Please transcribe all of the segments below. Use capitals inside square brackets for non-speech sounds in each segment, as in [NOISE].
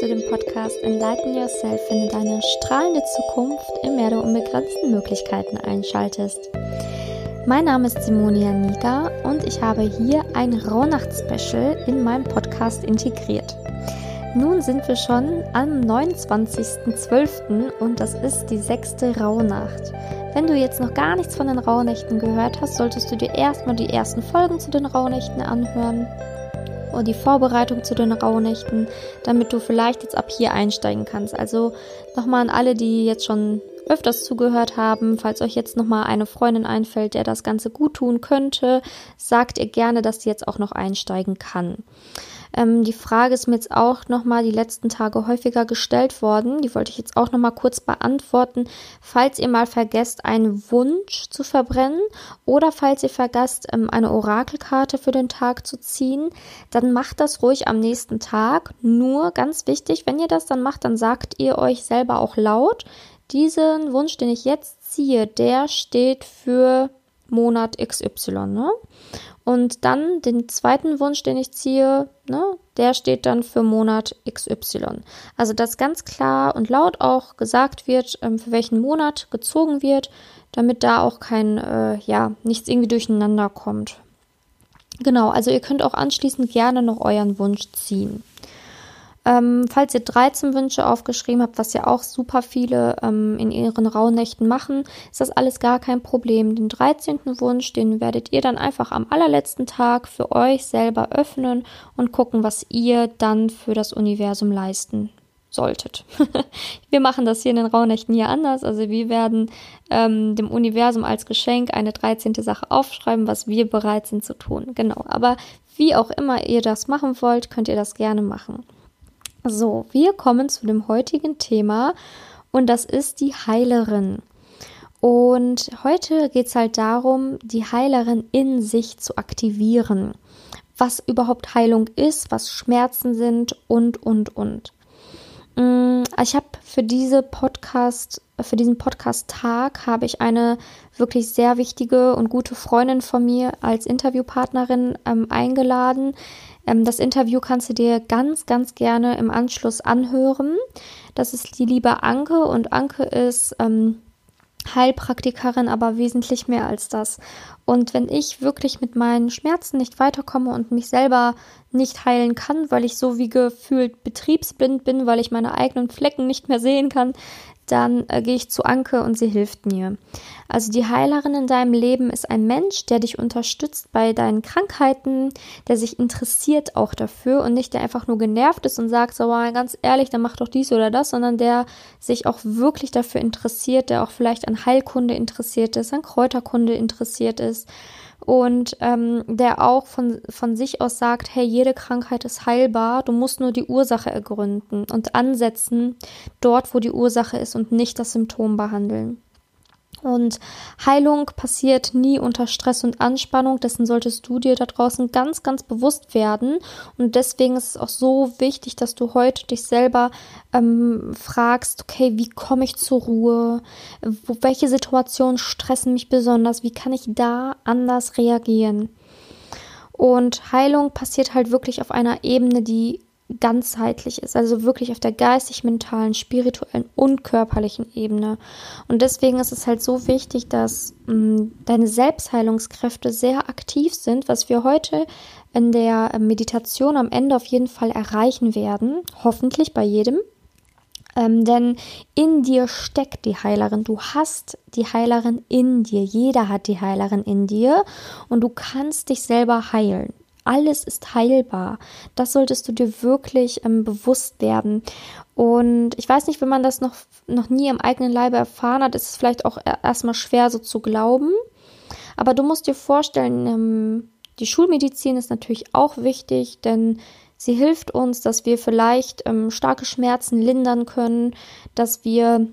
du den Podcast Enlighten Yourself, finde deine strahlende Zukunft im Meer der unbegrenzten Möglichkeiten einschaltest. Mein Name ist Simonia Niga und ich habe hier ein Rauhnacht-Special in meinem Podcast integriert. Nun sind wir schon am 29.12. und das ist die sechste Rauhnacht. Wenn du jetzt noch gar nichts von den Rauhnächten gehört hast, solltest du dir erstmal die ersten Folgen zu den Rauhnächten anhören und die Vorbereitung zu den Rauhnächten, damit du vielleicht jetzt ab hier einsteigen kannst. Also nochmal an alle, die jetzt schon öfters zugehört haben, falls euch jetzt nochmal eine Freundin einfällt, der das Ganze gut tun könnte, sagt ihr gerne, dass sie jetzt auch noch einsteigen kann. Ähm, die Frage ist mir jetzt auch nochmal die letzten Tage häufiger gestellt worden. Die wollte ich jetzt auch nochmal kurz beantworten. Falls ihr mal vergesst, einen Wunsch zu verbrennen oder falls ihr vergesst, ähm, eine Orakelkarte für den Tag zu ziehen, dann macht das ruhig am nächsten Tag. Nur ganz wichtig, wenn ihr das dann macht, dann sagt ihr euch selber auch laut, diesen Wunsch, den ich jetzt ziehe, der steht für Monat XY. Ne? Und dann den zweiten Wunsch, den ich ziehe, ne, der steht dann für Monat XY. Also dass ganz klar und laut auch gesagt wird, ähm, für welchen Monat gezogen wird, damit da auch kein, äh, ja, nichts irgendwie durcheinander kommt. Genau, also ihr könnt auch anschließend gerne noch euren Wunsch ziehen. Ähm, falls ihr 13 Wünsche aufgeschrieben habt, was ja auch super viele ähm, in ihren Rauhnächten machen, ist das alles gar kein Problem. Den 13. Wunsch, den werdet ihr dann einfach am allerletzten Tag für euch selber öffnen und gucken, was ihr dann für das Universum leisten solltet. [LAUGHS] wir machen das hier in den Rauhnächten hier anders. Also wir werden ähm, dem Universum als Geschenk eine 13. Sache aufschreiben, was wir bereit sind zu tun. Genau. Aber wie auch immer ihr das machen wollt, könnt ihr das gerne machen. So, wir kommen zu dem heutigen Thema und das ist die Heilerin. Und heute geht es halt darum, die Heilerin in sich zu aktivieren. Was überhaupt Heilung ist, was Schmerzen sind und, und, und. Mm, ich habe für diese Podcast, für diesen Podcast-Tag habe ich eine wirklich sehr wichtige und gute Freundin von mir als Interviewpartnerin ähm, eingeladen, ähm, das Interview kannst du dir ganz, ganz gerne im Anschluss anhören. Das ist die liebe Anke und Anke ist ähm, Heilpraktikerin, aber wesentlich mehr als das. Und wenn ich wirklich mit meinen Schmerzen nicht weiterkomme und mich selber nicht heilen kann, weil ich so wie gefühlt betriebsblind bin, weil ich meine eigenen Flecken nicht mehr sehen kann, dann äh, gehe ich zu Anke und sie hilft mir. Also die Heilerin in deinem Leben ist ein Mensch, der dich unterstützt bei deinen Krankheiten, der sich interessiert auch dafür und nicht der einfach nur genervt ist und sagt, so ganz ehrlich, dann mach doch dies oder das, sondern der sich auch wirklich dafür interessiert, der auch vielleicht an Heilkunde interessiert ist, an Kräuterkunde interessiert ist und ähm, der auch von, von sich aus sagt, hey, jede Krankheit ist heilbar, du musst nur die Ursache ergründen und ansetzen dort, wo die Ursache ist und nicht das Symptom behandeln. Und Heilung passiert nie unter Stress und Anspannung. Dessen solltest du dir da draußen ganz, ganz bewusst werden. Und deswegen ist es auch so wichtig, dass du heute dich selber ähm, fragst, okay, wie komme ich zur Ruhe? Wo, welche Situationen stressen mich besonders? Wie kann ich da anders reagieren? Und Heilung passiert halt wirklich auf einer Ebene, die ganzheitlich ist, also wirklich auf der geistig, mentalen, spirituellen und körperlichen Ebene. Und deswegen ist es halt so wichtig, dass mh, mm, deine Selbstheilungskräfte sehr aktiv sind, was wir heute in der Meditation am Ende auf jeden Fall erreichen werden, hoffentlich bei jedem. Ähm, denn in dir steckt die Heilerin. Du hast die Heilerin in dir. Jeder hat die Heilerin in dir und du kannst dich selber heilen. Alles ist heilbar. Das solltest du dir wirklich ähm, bewusst werden. Und ich weiß nicht, wenn man das noch, noch nie am eigenen Leibe erfahren hat, ist es vielleicht auch erstmal schwer so zu glauben. Aber du musst dir vorstellen, ähm, die Schulmedizin ist natürlich auch wichtig, denn sie hilft uns, dass wir vielleicht ähm, starke Schmerzen lindern können, dass wir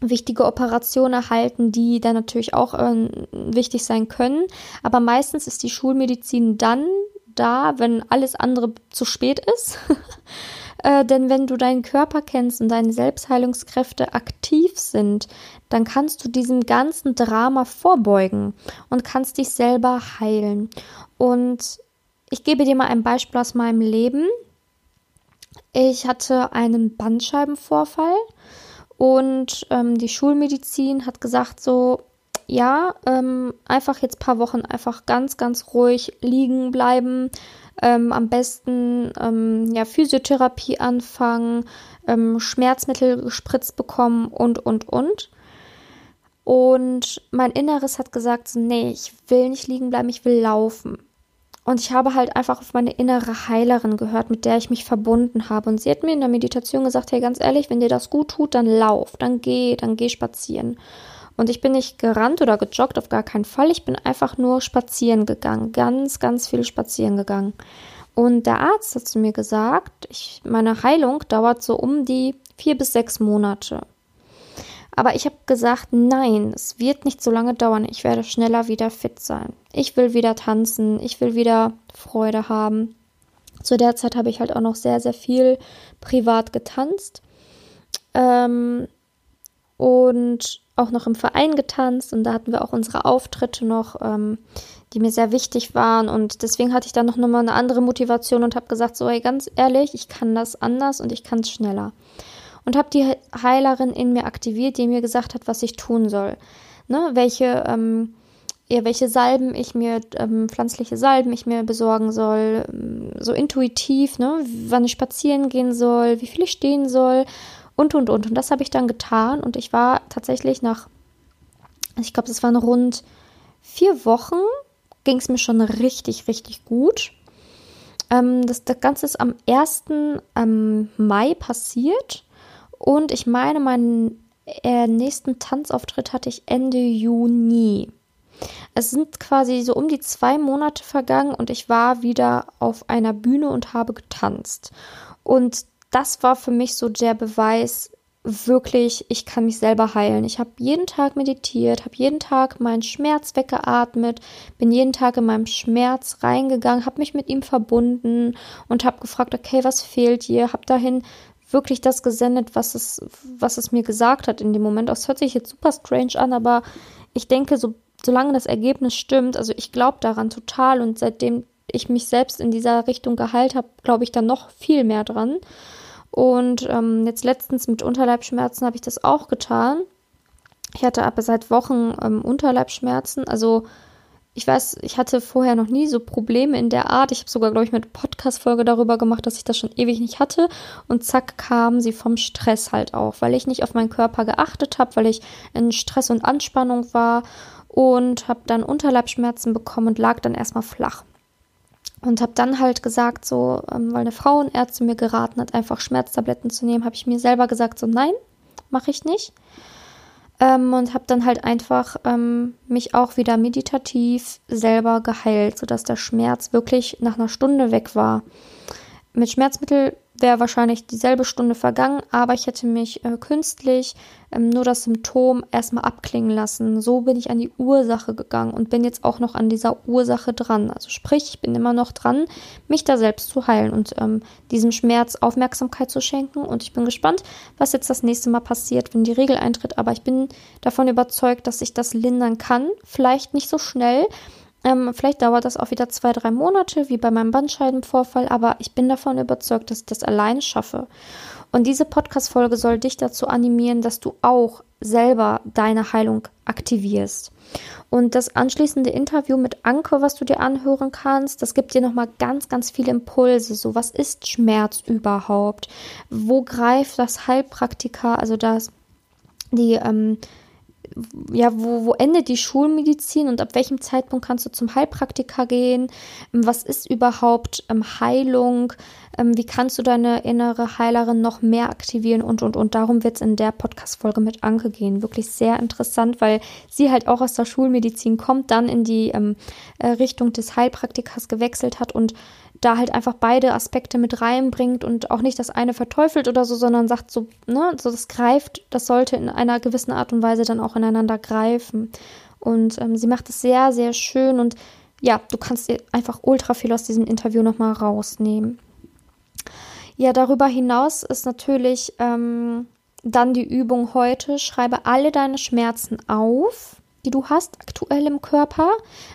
wichtige Operationen erhalten, die dann natürlich auch äh, wichtig sein können. Aber meistens ist die Schulmedizin dann da, wenn alles andere zu spät ist. [LAUGHS] äh, denn wenn du deinen Körper kennst und deine Selbstheilungskräfte aktiv sind, dann kannst du diesem ganzen Drama vorbeugen und kannst dich selber heilen. Und ich gebe dir mal ein Beispiel aus meinem Leben. Ich hatte einen Bandscheibenvorfall und ähm, die Schulmedizin hat gesagt so, ja, ähm, einfach jetzt paar Wochen einfach ganz, ganz ruhig liegen bleiben. Ähm, am besten ähm, ja, Physiotherapie anfangen, ähm, Schmerzmittel gespritzt bekommen und, und, und. Und mein Inneres hat gesagt, so, nee, ich will nicht liegen bleiben, ich will laufen. Und ich habe halt einfach auf meine innere Heilerin gehört, mit der ich mich verbunden habe. Und sie hat mir in der Meditation gesagt, hey, ganz ehrlich, wenn dir das gut tut, dann lauf, dann geh, dann geh spazieren. Und ich bin nicht gerannt oder gejoggt, auf gar keinen Fall. Ich bin einfach nur spazieren gegangen, ganz, ganz viel spazieren gegangen. Und der Arzt hat zu mir gesagt, ich, meine Heilung dauert so um die vier bis sechs Monate. Aber ich habe gesagt, nein, es wird nicht so lange dauern. Ich werde schneller wieder fit sein. Ich will wieder tanzen. Ich will wieder Freude haben. Zu der Zeit habe ich halt auch noch sehr, sehr viel privat getanzt. Ähm, und auch noch im Verein getanzt. Und da hatten wir auch unsere Auftritte noch, ähm, die mir sehr wichtig waren. Und deswegen hatte ich dann noch mal eine andere Motivation und habe gesagt, so, hey, ganz ehrlich, ich kann das anders und ich kann es schneller und habe die Heilerin in mir aktiviert, die mir gesagt hat, was ich tun soll. Ne, welche, ähm, ja, welche Salben ich mir, ähm, pflanzliche Salben ich mir besorgen soll, ähm, so intuitiv, ne, wann ich spazieren gehen soll, wie viel ich stehen soll und und und. Und das habe ich dann getan und ich war tatsächlich nach, ich glaube, das waren rund vier Wochen, ging es mir schon richtig, richtig gut. Ähm, das, das Ganze ist am 1. Ähm, Mai passiert. Und ich meine, meinen äh, nächsten Tanzauftritt hatte ich Ende Juni. Es sind quasi so um die zwei Monate vergangen und ich war wieder auf einer Bühne und habe getanzt. Und das war für mich so der Beweis, wirklich, ich kann mich selber heilen. Ich habe jeden Tag meditiert, habe jeden Tag meinen Schmerz weggeatmet, bin jeden Tag in meinem Schmerz reingegangen, habe mich mit ihm verbunden und habe gefragt, okay, was fehlt dir? Habe dahin wirklich das gesendet, was es, was es mir gesagt hat in dem Moment. Das hört sich jetzt super strange an, aber ich denke, so, solange das Ergebnis stimmt, also ich glaube daran total und seitdem ich mich selbst in dieser Richtung geheilt habe, glaube ich da noch viel mehr dran. Und ähm, jetzt letztens mit Unterleibschmerzen habe ich das auch getan. Ich hatte aber seit Wochen ähm, Unterleibschmerzen, also ich weiß, ich hatte vorher noch nie so Probleme in der Art. Ich habe sogar, glaube ich, mit Podcast-Folge darüber gemacht, dass ich das schon ewig nicht hatte. Und zack, kamen sie vom Stress halt auch, weil ich nicht auf meinen Körper geachtet habe, weil ich in Stress und Anspannung war und habe dann Unterleibschmerzen bekommen und lag dann erstmal flach. Und habe dann halt gesagt, so, ähm, weil eine Frauenärztin mir geraten hat, einfach Schmerztabletten zu nehmen, habe ich mir selber gesagt, so, nein, mache ich nicht. Ähm, und habe dann halt einfach ähm, mich auch wieder meditativ selber geheilt, sodass der Schmerz wirklich nach einer Stunde weg war. Mit Schmerzmittel wäre wahrscheinlich dieselbe Stunde vergangen, aber ich hätte mich äh, künstlich ähm, nur das Symptom erstmal abklingen lassen. So bin ich an die Ursache gegangen und bin jetzt auch noch an dieser Ursache dran. Also sprich, ich bin immer noch dran, mich da selbst zu heilen und ähm, diesem Schmerz Aufmerksamkeit zu schenken. Und ich bin gespannt, was jetzt das nächste Mal passiert, wenn die Regel eintritt. Aber ich bin davon überzeugt, dass ich das lindern kann. Vielleicht nicht so schnell, ähm, vielleicht dauert das auch wieder zwei, drei Monate, wie bei meinem Bandscheibenvorfall, aber ich bin davon überzeugt, dass ich das allein schaffe. Und diese Podcast-Folge soll dich dazu animieren, dass du auch selber deine Heilung aktivierst. Und das anschließende Interview mit Anke, was du dir anhören kannst, das gibt dir nochmal ganz, ganz viele Impulse. So, was ist Schmerz überhaupt? Wo greift das Heilpraktika, also das, die, ähm, ja, wo, wo endet die Schulmedizin und ab welchem Zeitpunkt kannst du zum Heilpraktiker gehen? Ähm, was ist überhaupt ähm, Heilung? Ähm, wie kannst du deine innere Heilerin noch mehr aktivieren und, und, und. Darum wird es in der Podcast-Folge mit Anke gehen. Wirklich sehr interessant, weil sie halt auch aus der Schulmedizin kommt, dann in die ähm, äh, Richtung des Heilpraktikers gewechselt hat und da halt einfach beide Aspekte mit reinbringt und auch nicht das eine verteufelt oder so, sondern sagt so, ne, so das greift, das sollte in einer gewissen Art und Weise dann auch ineinander greifen. Und ähm, sie macht es sehr, sehr schön und ja, du kannst dir einfach ultra viel aus diesem Interview nochmal rausnehmen. Ja, darüber hinaus ist natürlich ähm, dann die Übung heute, schreibe alle deine Schmerzen auf, die du hast aktuell im Körper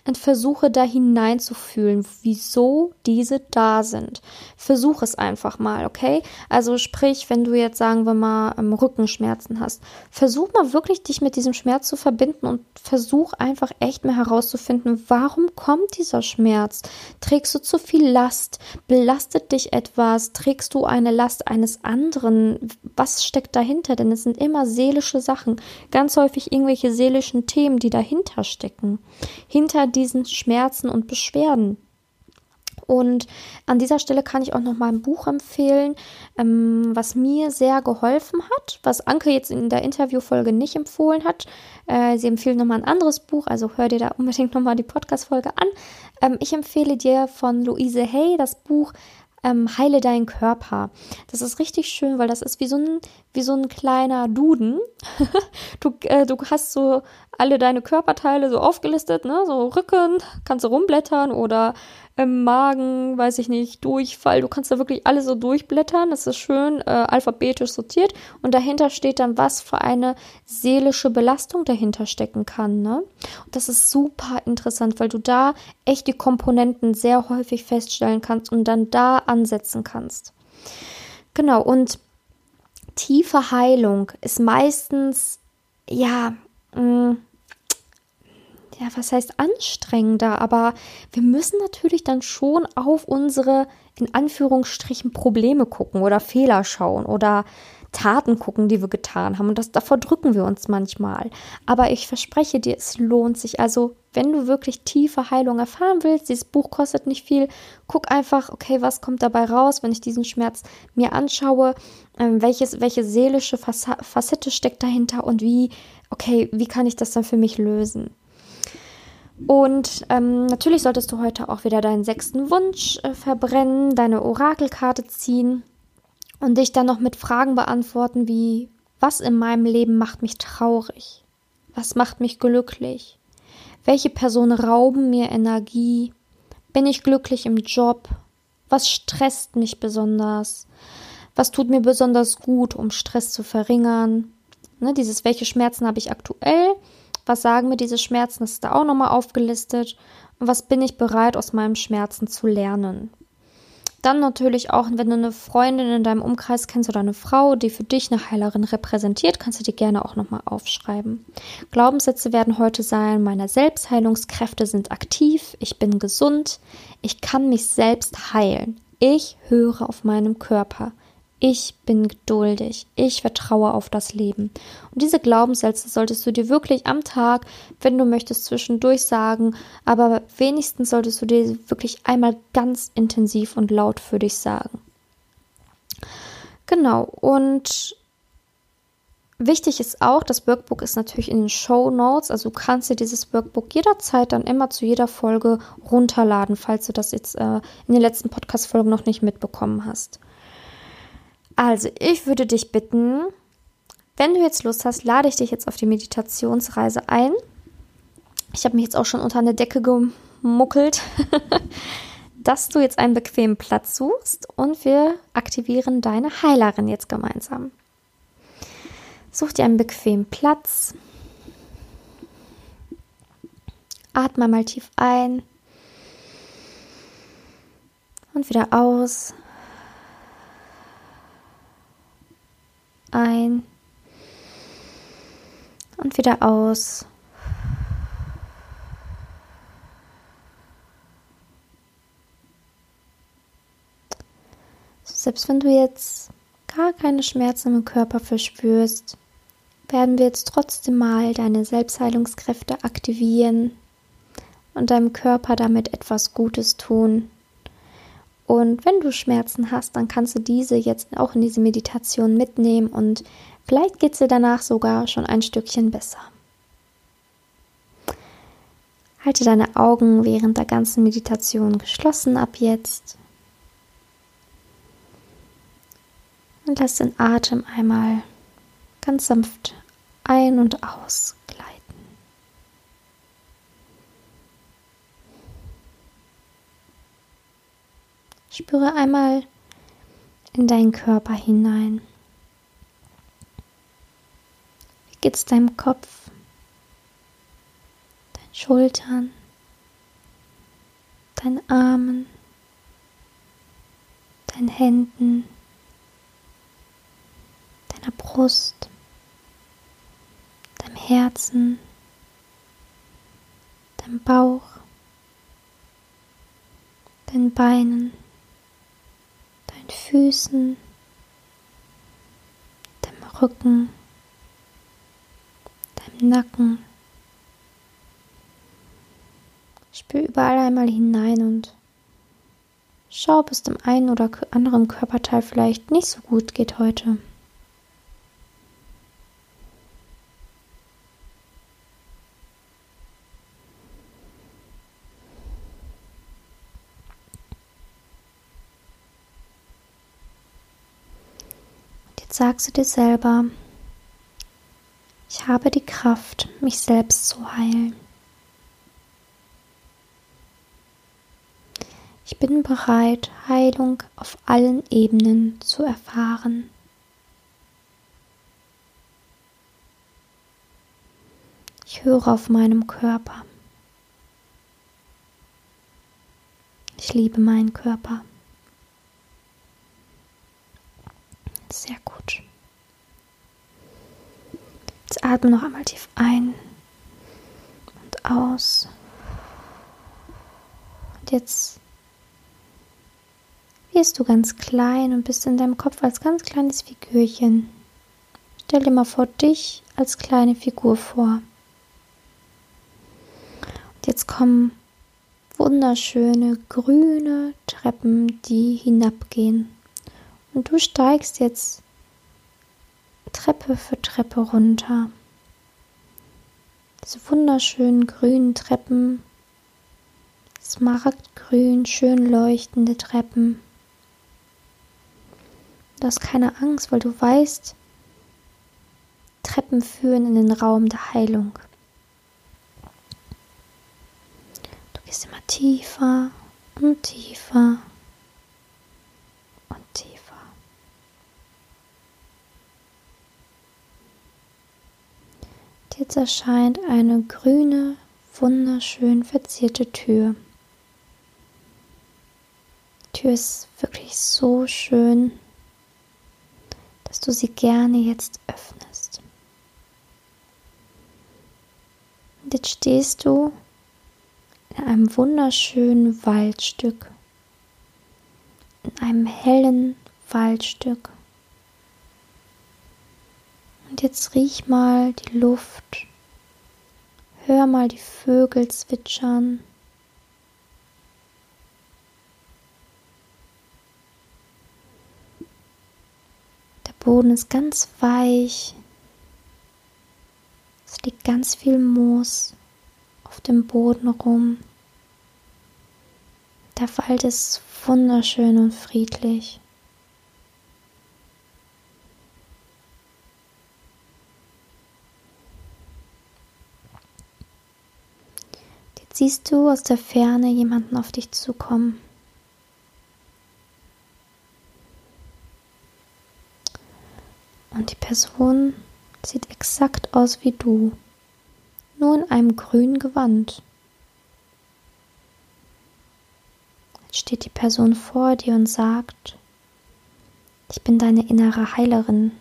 und versuche da hineinzufühlen, wieso diese da sind. Versuch es einfach mal, okay? Also sprich, wenn du jetzt sagen wir mal ähm, Rückenschmerzen hast, versuch mal wirklich dich mit diesem Schmerz zu verbinden und versuch einfach echt mal herauszufinden, warum kommt dieser Schmerz? Trägst du zu viel Last? Belastet dich etwas? Trägst du eine Last eines anderen? Was steckt dahinter? Denn es sind immer seelische Sachen, ganz häufig irgendwelche seelischen Themen, die dahinter stecken, hinter diesen Schmerzen und Beschwerden. Und an dieser Stelle kann ich auch noch mal ein Buch empfehlen, ähm, was mir sehr geholfen hat, was Anke jetzt in der Interviewfolge nicht empfohlen hat. Äh, sie empfiehlt noch mal ein anderes Buch, also hör dir da unbedingt noch mal die Podcast-Folge an. Ähm, ich empfehle dir von Luise Hay das Buch ähm, Heile deinen Körper. Das ist richtig schön, weil das ist wie so ein, wie so ein kleiner Duden. [LAUGHS] du, äh, du hast so alle deine Körperteile so aufgelistet, ne? So Rücken, kannst du rumblättern oder im Magen, weiß ich nicht, Durchfall. Du kannst da wirklich alles so durchblättern. Das ist schön äh, alphabetisch sortiert. Und dahinter steht dann, was für eine seelische Belastung dahinter stecken kann. Ne? Und das ist super interessant, weil du da echt die Komponenten sehr häufig feststellen kannst und dann da ansetzen kannst. Genau, und tiefe Heilung ist meistens, ja, mh, mm, ja, was heißt anstrengender, aber wir müssen natürlich dann schon auf unsere in Anführungsstrichen Probleme gucken oder Fehler schauen oder Taten gucken, die wir getan haben. Und das, davor drücken wir uns manchmal. Aber ich verspreche dir, es lohnt sich. Also, wenn du wirklich tiefe Heilung erfahren willst, dieses Buch kostet nicht viel, guck einfach, okay, was kommt dabei raus, wenn ich diesen Schmerz mir anschaue, ähm, welches, welche seelische Facette steckt dahinter und wie, okay, wie kann ich das dann für mich lösen? Und ähm, natürlich solltest du heute auch wieder deinen sechsten Wunsch äh, verbrennen, deine Orakelkarte ziehen und dich dann noch mit Fragen beantworten wie, was in meinem Leben macht mich traurig? Was macht mich glücklich? Welche Personen rauben mir Energie? Bin ich glücklich im Job? Was stresst mich besonders? Was tut mir besonders gut, um Stress zu verringern? Ne, dieses, welche Schmerzen habe ich aktuell? Was sagen mir diese Schmerzen? Das ist da auch nochmal aufgelistet. Und was bin ich bereit, aus meinem Schmerzen zu lernen? Dann natürlich auch, wenn du eine Freundin in deinem Umkreis kennst oder eine Frau, die für dich eine Heilerin repräsentiert, kannst du die gerne auch nochmal aufschreiben. Glaubenssätze werden heute sein, meine Selbstheilungskräfte sind aktiv, ich bin gesund, ich kann mich selbst heilen, ich höre auf meinem Körper, ich bin geduldig, ich vertraue auf das Leben. Und diese Glaubenssätze solltest du dir wirklich am Tag, wenn du möchtest, zwischendurch sagen, aber wenigstens solltest du dir wirklich einmal ganz intensiv und laut für dich sagen. Genau, und Wichtig ist auch, das Workbook ist natürlich in den Show Notes, also du kannst dir dieses Workbook jederzeit dann immer zu jeder Folge runterladen, falls du das jetzt äh, in den letzten Podcast-Folgen noch nicht mitbekommen hast. Also, ich würde dich bitten, wenn du jetzt Lust hast, lade ich dich jetzt auf die Meditationsreise ein. Ich habe mich jetzt auch schon unter eine Decke gemuckelt, [LAUGHS] dass du jetzt einen bequemen Platz suchst und wir aktivieren deine Heilerin jetzt gemeinsam. Such dir einen bequemen Platz. Atme mal tief ein und wieder aus. Ein und wieder aus. Selbst wenn du jetzt gar keine Schmerzen im Körper verspürst, werden wir jetzt trotzdem mal deine Selbstheilungskräfte aktivieren und deinem Körper damit etwas Gutes tun. Und wenn du Schmerzen hast, dann kannst du diese jetzt auch in diese Meditation mitnehmen und vielleicht geht es dir danach sogar schon ein Stückchen besser. Halte deine Augen während der ganzen Meditation geschlossen ab jetzt. Und lass den Atem einmal ganz sanft ein- und aus Spüre einmal in deinen Körper hinein. Wie geht's deinem Kopf? Schultern, deinen Armen, deinen Händen, deiner Brust, deinem Herzen, deinem Bauch, deinen Beinen, deinen Füßen, deinem Rücken, deinem Nacken. Spür überall einmal hinein und schau, ob es dem einen oder anderen Körperteil vielleicht nicht so gut geht heute. Sagst du dir selber, ich habe die Kraft, mich selbst zu heilen. Ich bin bereit, Heilung auf allen Ebenen zu erfahren. Ich höre auf meinem Körper. Ich liebe meinen Körper. Sehr gut. Jetzt atme noch einmal tief ein und aus. Und jetzt wirst du ganz klein und bist in deinem Kopf als ganz kleines Figürchen. Stell dir mal vor dich als kleine Figur vor. Und jetzt kommen wunderschöne grüne Treppen, die hinabgehen. Und du steigst jetzt Treppe für Treppe runter. Diese wunderschönen grünen Treppen, smaragdgrün, schön leuchtende Treppen. Du hast keine Angst, weil du weißt, Treppen führen in den Raum der Heilung. Du gehst immer tiefer und tiefer und tiefer. Jetzt erscheint eine grüne, wunderschön verzierte Tür. Die Tür ist wirklich so schön, dass du sie gerne jetzt öffnest. Und jetzt stehst du in einem wunderschönen Waldstück, in einem hellen Waldstück. Jetzt riech mal die Luft. Hör mal die Vögel zwitschern. Der Boden ist ganz weich. Es liegt ganz viel Moos auf dem Boden rum. Der Wald ist wunderschön und friedlich. Siehst du aus der Ferne jemanden auf dich zukommen. Und die Person sieht exakt aus wie du, nur in einem grünen Gewand. Jetzt steht die Person vor dir und sagt, ich bin deine innere Heilerin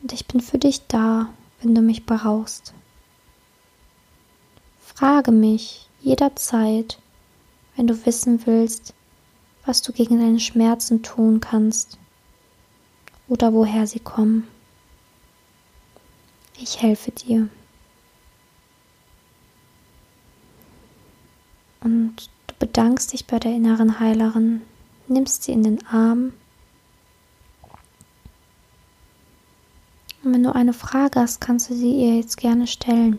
und ich bin für dich da, wenn du mich brauchst. Frage mich jederzeit, wenn du wissen willst, was du gegen deine Schmerzen tun kannst oder woher sie kommen. Ich helfe dir. Und du bedankst dich bei der inneren Heilerin, nimmst sie in den Arm. Und wenn du eine Frage hast, kannst du sie ihr jetzt gerne stellen.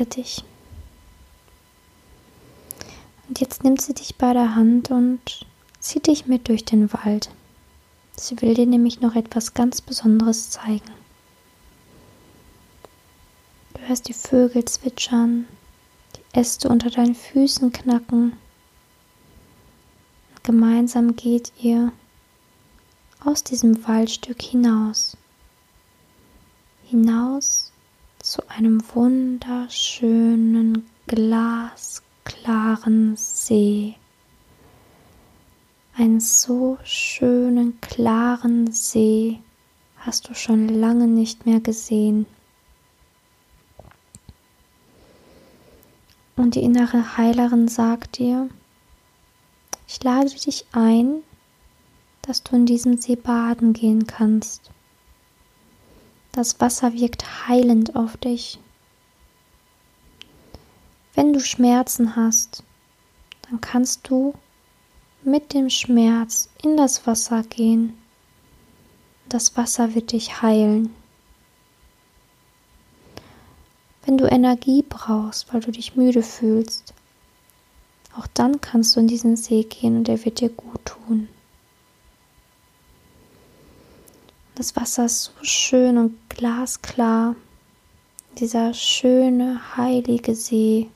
Danke dich. Und jetzt nimmt sie dich bei der Hand und zieht dich mit durch den Wald. Sie will dir nämlich noch etwas ganz Besonderes zeigen. Du hörst die Vögel zwitschern, die Äste unter deinen Füßen knacken. Gemeinsam geht ihr aus diesem Waldstück hinaus. Hinaus zu einem wunderschönen, glasklaren See. Einen so schönen, klaren See hast du schon lange nicht mehr gesehen. Und die innere Heilerin sagt dir, ich lade dich ein, dass du in diesem See baden gehen kannst. Das Wasser wirkt heilend auf dich. Wenn du Schmerzen hast, dann kannst du mit dem Schmerz in das Wasser gehen. Das Wasser wird dich heilen. Wenn du Energie brauchst, weil du dich müde fühlst, auch dann kannst du in diesen See gehen und er wird dir gut tun. Das Wasser ist so schön und glasklar. Dieser schöne, heilige See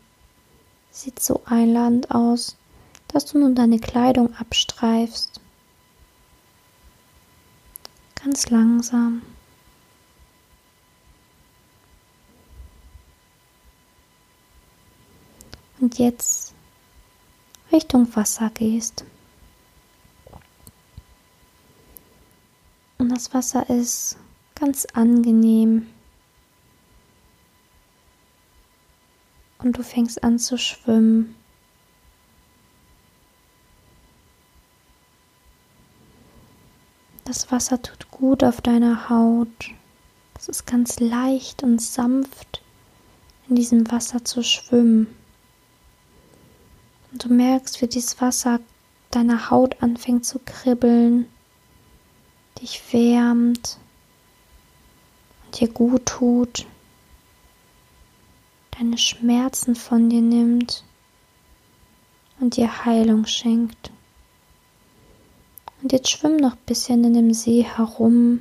sieht so einladend aus, dass du nun deine Kleidung abstreifst. Ganz langsam. Und jetzt Richtung Wasser gehst. Das Wasser ist ganz angenehm. Und du fängst an zu schwimmen. Das Wasser tut gut auf deiner Haut. Es ist ganz leicht und sanft, in diesem Wasser zu schwimmen. Und du merkst, wie dieses Wasser deiner Haut anfängt zu kribbeln dich wärmt und dir gut tut, deine Schmerzen von dir nimmt und dir Heilung schenkt. Und jetzt schwimm noch ein bisschen in dem See herum.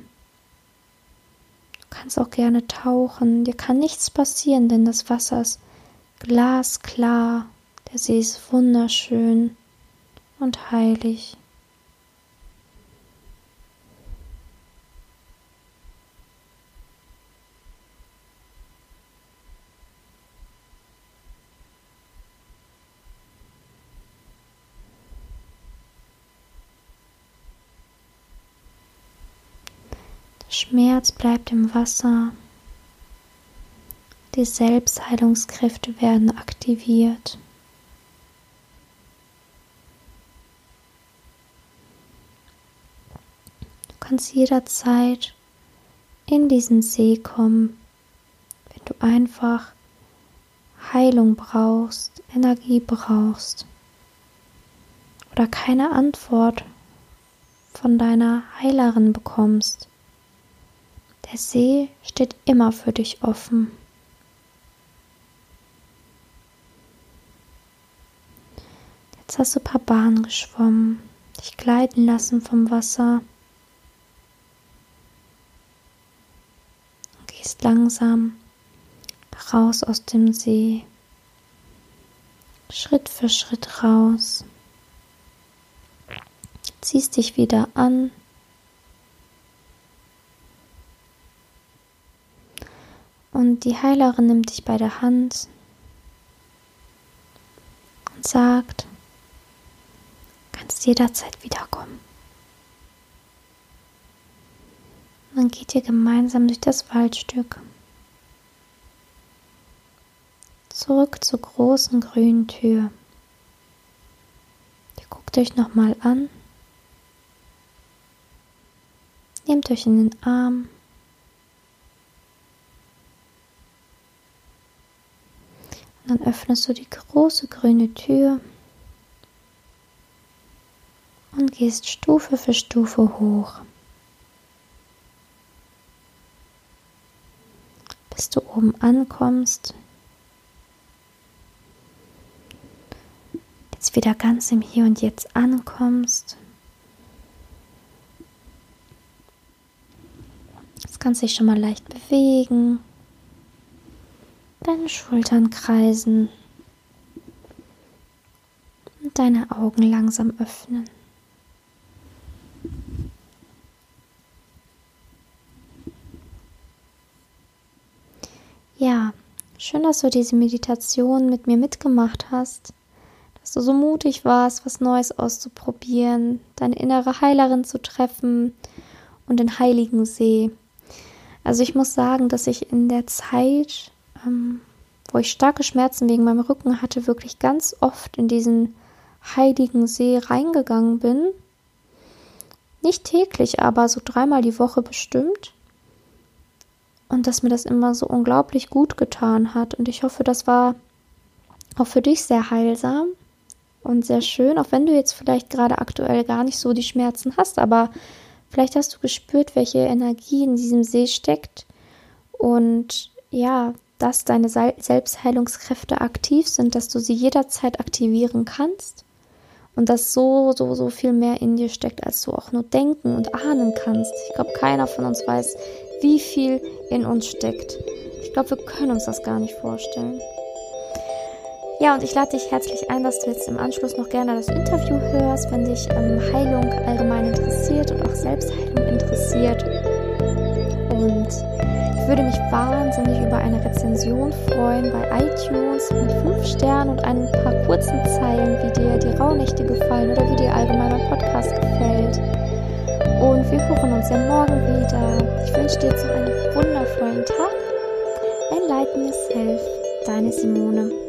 Du kannst auch gerne tauchen. Dir kann nichts passieren, denn das Wasser ist glasklar. Der See ist wunderschön und heilig. Schmerz bleibt im Wasser. Die Selbstheilungskräfte werden aktiviert. Du kannst jederzeit in diesen See kommen, wenn du einfach Heilung brauchst, Energie brauchst oder keine Antwort von deiner Heilerin bekommst. Der See steht immer für dich offen. Jetzt hast du ein paar Bahnen geschwommen, dich gleiten lassen vom Wasser. Und gehst langsam raus aus dem See. Schritt für Schritt raus. Ziehst dich wieder an. Und die Heilerin nimmt dich bei der Hand und sagt, kannst jederzeit wiederkommen. Und dann geht ihr gemeinsam durch das Waldstück. Zurück zur großen grünen Tür. Ihr guckt euch nochmal an. Nehmt euch in den Arm. Dann öffnest du die große grüne Tür und gehst Stufe für Stufe hoch. Bis du oben ankommst. Jetzt wieder ganz im Hier und Jetzt ankommst. Jetzt kannst du dich schon mal leicht bewegen deine Schultern kreisen, deine Augen langsam öffnen. Ja, schön, dass du diese Meditation mit mir mitgemacht hast, dass du so mutig warst, was Neues auszuprobieren, deine innere Heilerin zu treffen und den heiligen See. Also ich muss sagen, dass ich in der Zeit, ähm, wo ich starke Schmerzen wegen meinem Rücken hatte, wirklich ganz oft in diesen heiligen See reingegangen bin. Nicht täglich, aber so dreimal die Woche bestimmt. Und dass mir das immer so unglaublich gut getan hat. Und ich hoffe, das war auch für dich sehr heilsam und sehr schön, auch wenn du jetzt vielleicht gerade aktuell gar nicht so die Schmerzen hast, aber vielleicht hast du gespürt, welche Energie in diesem See steckt und ja, dass deine Selbstheilungskräfte aktiv sind, dass du sie jederzeit aktivieren kannst und dass so, so, so viel mehr in dir steckt, als du auch nur denken und ahnen kannst. Ich glaube, keiner von uns weiß, wie viel in uns steckt. Ich glaube, wir können uns das gar nicht vorstellen. Ja, und ich lade dich herzlich ein, dass du jetzt im Anschluss noch gerne das Interview hörst, wenn dich ähm, Heilung allgemein interessiert und auch Selbstheilung interessiert. Und ich würde mich wahnsinnig über eine Rezension freuen bei iTunes mit 5 Sternen und ein paar kurzen Zeilen, wie dir die Rauhnächte gefallen oder wie dir allgemein mein Podcast gefällt. Und wir hören uns ja morgen wieder. Ich wünsche dir jetzt noch einen wundervollen Tag. Enlighten yourself, deine Simone.